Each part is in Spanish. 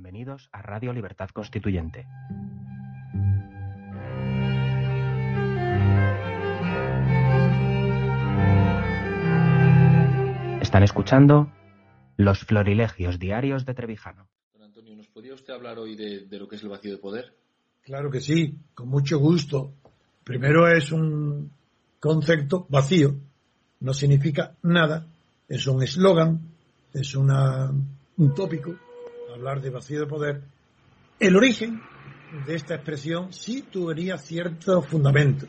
Bienvenidos a Radio Libertad Constituyente. Están escuchando Los Florilegios Diarios de Trevijano. Don Antonio, ¿nos podría usted hablar hoy de, de lo que es el vacío de poder? Claro que sí, con mucho gusto. Primero es un concepto vacío, no significa nada, es un eslogan, es una, un tópico, hablar de vacío de poder. El origen de esta expresión sí tuviera cierto fundamento,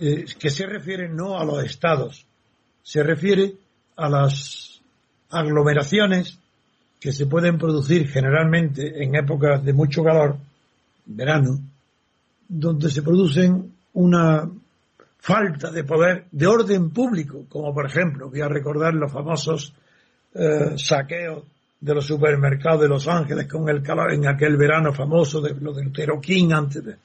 eh, que se refiere no a los estados, se refiere a las aglomeraciones que se pueden producir generalmente en épocas de mucho calor, verano, donde se producen una falta de poder de orden público, como por ejemplo, voy a recordar los famosos eh, saqueos de los supermercados de Los Ángeles con el calor en aquel verano famoso de lo del Teroquín antes de.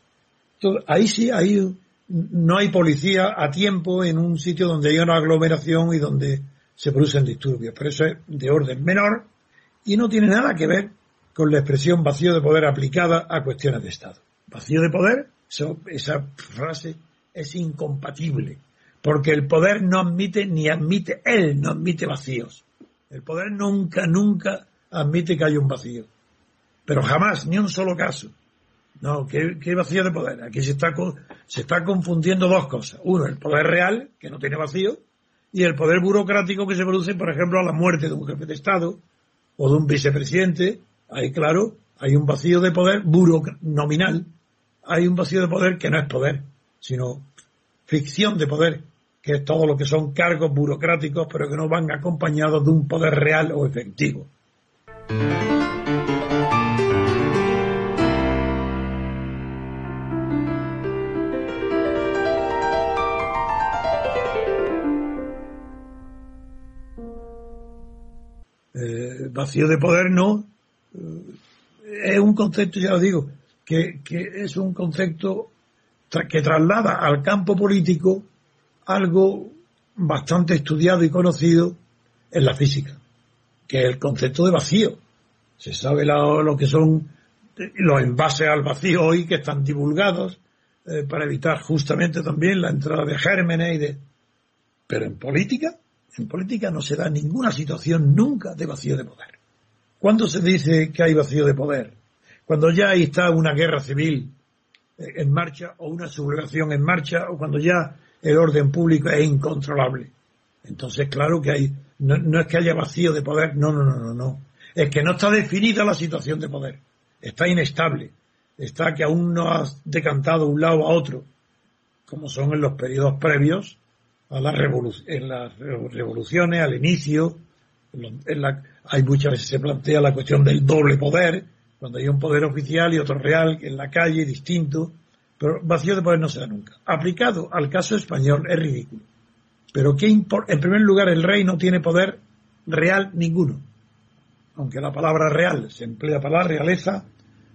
Entonces, ahí sí, ahí no hay policía a tiempo en un sitio donde hay una aglomeración y donde se producen disturbios, pero eso es de orden menor y no tiene nada que ver con la expresión vacío de poder aplicada a cuestiones de Estado. Vacío de poder, eso, esa frase es incompatible, porque el poder no admite ni admite, él no admite vacíos. El poder nunca, nunca admite que hay un vacío. Pero jamás, ni un solo caso. No, ¿qué, vacío de poder? Aquí se está, se está confundiendo dos cosas. Uno, el poder real, que no tiene vacío, y el poder burocrático que se produce, por ejemplo, a la muerte de un jefe de Estado o de un vicepresidente. Ahí, claro, hay un vacío de poder nominal. Hay un vacío de poder que no es poder, sino ficción de poder, que es todo lo que son cargos burocráticos, pero que no van acompañados de un poder real o efectivo. Eh, vacío de poder no. Eh, es un concepto, ya lo digo, que, que es un concepto que traslada al campo político algo bastante estudiado y conocido en la física, que es el concepto de vacío. Se sabe lo, que son los envases al vacío hoy que están divulgados eh, para evitar justamente también la entrada de gérmenes y de... Pero en política, en política no se da ninguna situación nunca de vacío de poder. ¿Cuándo se dice que hay vacío de poder? Cuando ya está una guerra civil eh, en marcha o una sublevación en marcha o cuando ya el orden público es incontrolable. Entonces, claro que hay, no, no, es que haya vacío de poder, no, no, no, no, no. Es que no está definida la situación de poder. Está inestable. Está que aún no ha decantado un lado a otro, como son en los periodos previos a la en las revoluciones, al inicio. En la, hay muchas veces se plantea la cuestión del doble poder, cuando hay un poder oficial y otro real en la calle, distinto, pero vacío de poder no se da nunca. Aplicado al caso español es ridículo. Pero ¿qué en primer lugar el rey no tiene poder real ninguno. Aunque la palabra real se emplea para la realeza,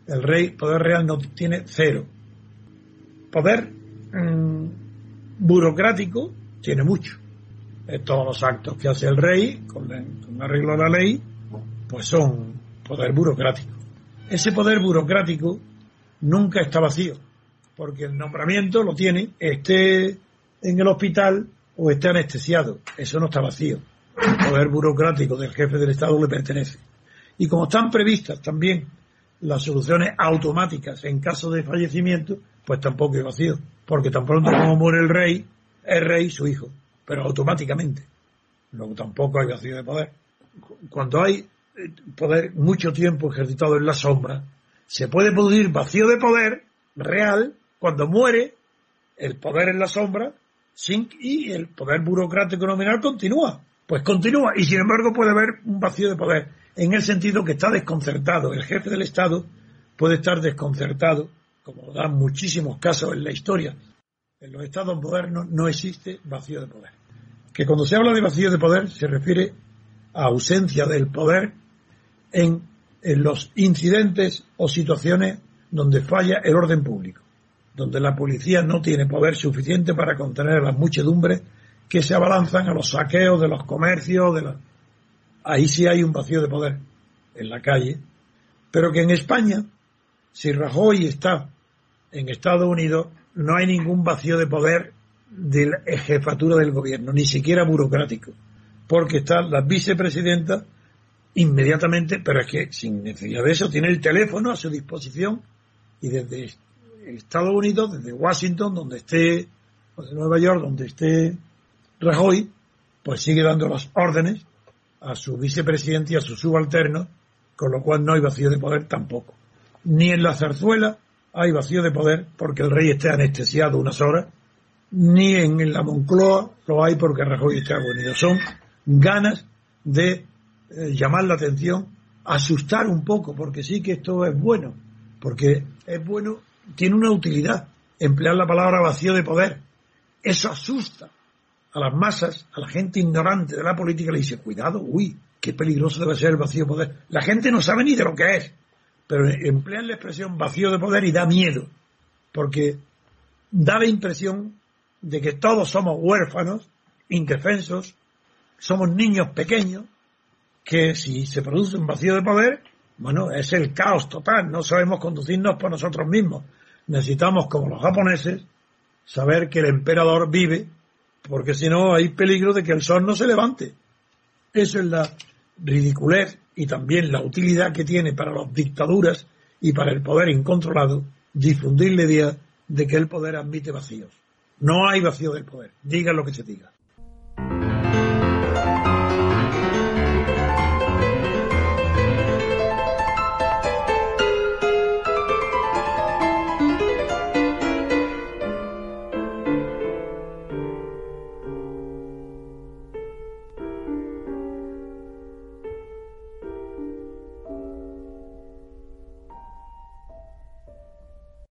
el rey poder real no tiene cero. Poder mmm, burocrático tiene mucho. todos los actos que hace el rey con, la, con arreglo de la ley, pues son poder burocrático. Ese poder burocrático nunca está vacío, porque el nombramiento lo tiene, esté en el hospital o esté anestesiado. Eso no está vacío. El poder burocrático del jefe del Estado le pertenece. Y como están previstas también las soluciones automáticas en caso de fallecimiento, pues tampoco es vacío, porque tan pronto como muere el rey, es rey su hijo, pero automáticamente. Luego tampoco hay vacío de poder. Cuando hay poder mucho tiempo ejercitado en la sombra, se puede producir vacío de poder real cuando muere el poder en la sombra sin, y el poder burocrático nominal continúa. Pues continúa y sin embargo puede haber un vacío de poder en el sentido que está desconcertado. El jefe del Estado puede estar desconcertado, como dan muchísimos casos en la historia. En los estados modernos no existe vacío de poder. Que cuando se habla de vacío de poder se refiere ausencia del poder en, los incidentes o situaciones donde falla el orden público, donde la policía no tiene poder suficiente para contener a las muchedumbres que se abalanzan a los saqueos de los comercios, de la... ahí sí hay un vacío de poder en la calle, Pero que en España, si Rajoy está en Estados Unidos, no hay ningún vacío de poder de la jefatura del gobierno, ni siquiera burocrático, porque está la vicepresidenta inmediatamente, pero es que sin necesidad de eso tiene el teléfono a su disposición y desde Estados Unidos, desde Washington, donde esté, o de Nueva York, donde esté Rajoy, pues sigue dando las órdenes a su vicepresidente y a su subalterno, con lo cual no hay vacío de poder tampoco. Ni en la zarzuela hay vacío de poder porque el rey esté anestesiado unas horas, ni en la Moncloa lo hay porque Rajoy está agonizado. Son ganas de eh, llamar la atención, asustar un poco, porque sí que esto es bueno, porque es bueno, tiene una utilidad, emplear la palabra vacío de poder. Eso asusta a las masas, a la gente ignorante de la política, le dice, cuidado, uy, qué peligroso debe ser el vacío de poder. La gente no sabe ni de lo que es, pero emplean la expresión vacío de poder y da miedo, porque da la impresión de que todos somos huérfanos, indefensos, somos niños pequeños, que si se produce un vacío de poder, bueno, es el caos total, no sabemos conducirnos por nosotros mismos. Necesitamos, como los japoneses, saber que el emperador vive, porque si no hay peligro de que el sol no se levante. Eso es la ridiculez y también la utilidad que tiene para las dictaduras y para el poder incontrolado difundir la idea de que el poder admite vacíos. No hay vacío del poder, diga lo que se diga.